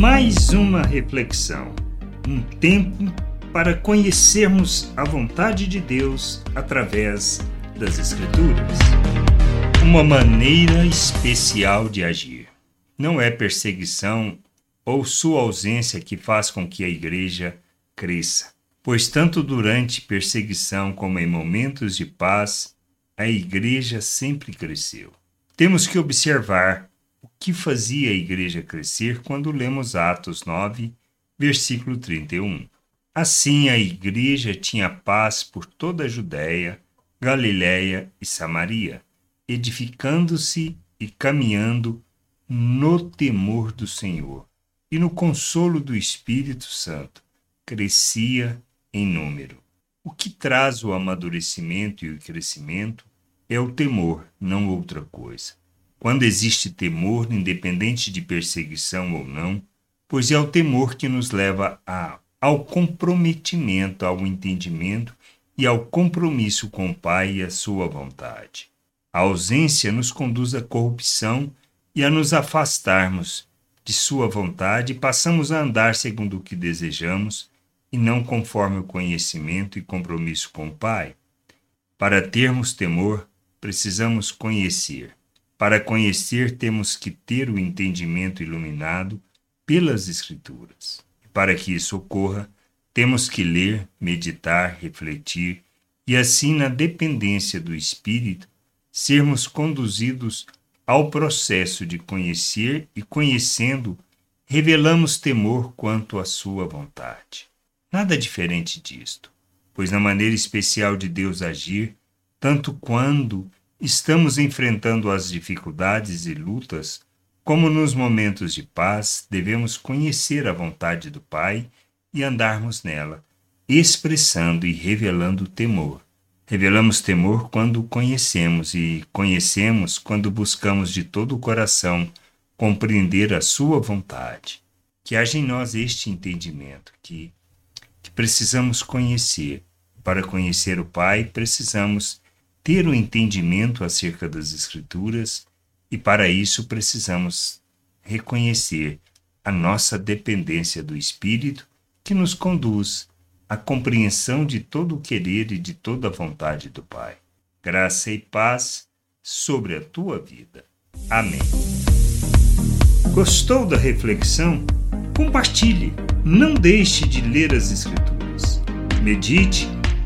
Mais uma reflexão, um tempo para conhecermos a vontade de Deus através das Escrituras. Uma maneira especial de agir. Não é perseguição ou sua ausência que faz com que a igreja cresça, pois tanto durante perseguição como em momentos de paz, a igreja sempre cresceu. Temos que observar que fazia a igreja crescer quando lemos Atos 9, versículo 31. Assim a igreja tinha paz por toda a Judéia, Galiléia e Samaria, edificando-se e caminhando no temor do Senhor e no consolo do Espírito Santo, crescia em número. O que traz o amadurecimento e o crescimento é o temor, não outra coisa. Quando existe temor, independente de perseguição ou não, pois é o temor que nos leva a ao comprometimento, ao entendimento e ao compromisso com o Pai e a sua vontade. A ausência nos conduz à corrupção e a nos afastarmos de sua vontade passamos a andar segundo o que desejamos e não conforme o conhecimento e compromisso com o Pai. Para termos temor, precisamos conhecer. Para conhecer, temos que ter o entendimento iluminado pelas Escrituras. Para que isso ocorra, temos que ler, meditar, refletir e, assim, na dependência do Espírito, sermos conduzidos ao processo de conhecer e, conhecendo, revelamos temor quanto à Sua vontade. Nada diferente disto, pois na maneira especial de Deus agir, tanto quando estamos enfrentando as dificuldades e lutas, como nos momentos de paz, devemos conhecer a vontade do Pai e andarmos nela, expressando e revelando temor. Revelamos temor quando conhecemos e conhecemos quando buscamos de todo o coração compreender a Sua vontade. Que haja em nós este entendimento que, que precisamos conhecer. Para conhecer o Pai, precisamos ter o entendimento acerca das Escrituras e para isso precisamos reconhecer a nossa dependência do Espírito que nos conduz à compreensão de todo o querer e de toda a vontade do Pai. Graça e paz sobre a tua vida. Amém. Gostou da reflexão? Compartilhe. Não deixe de ler as Escrituras. Medite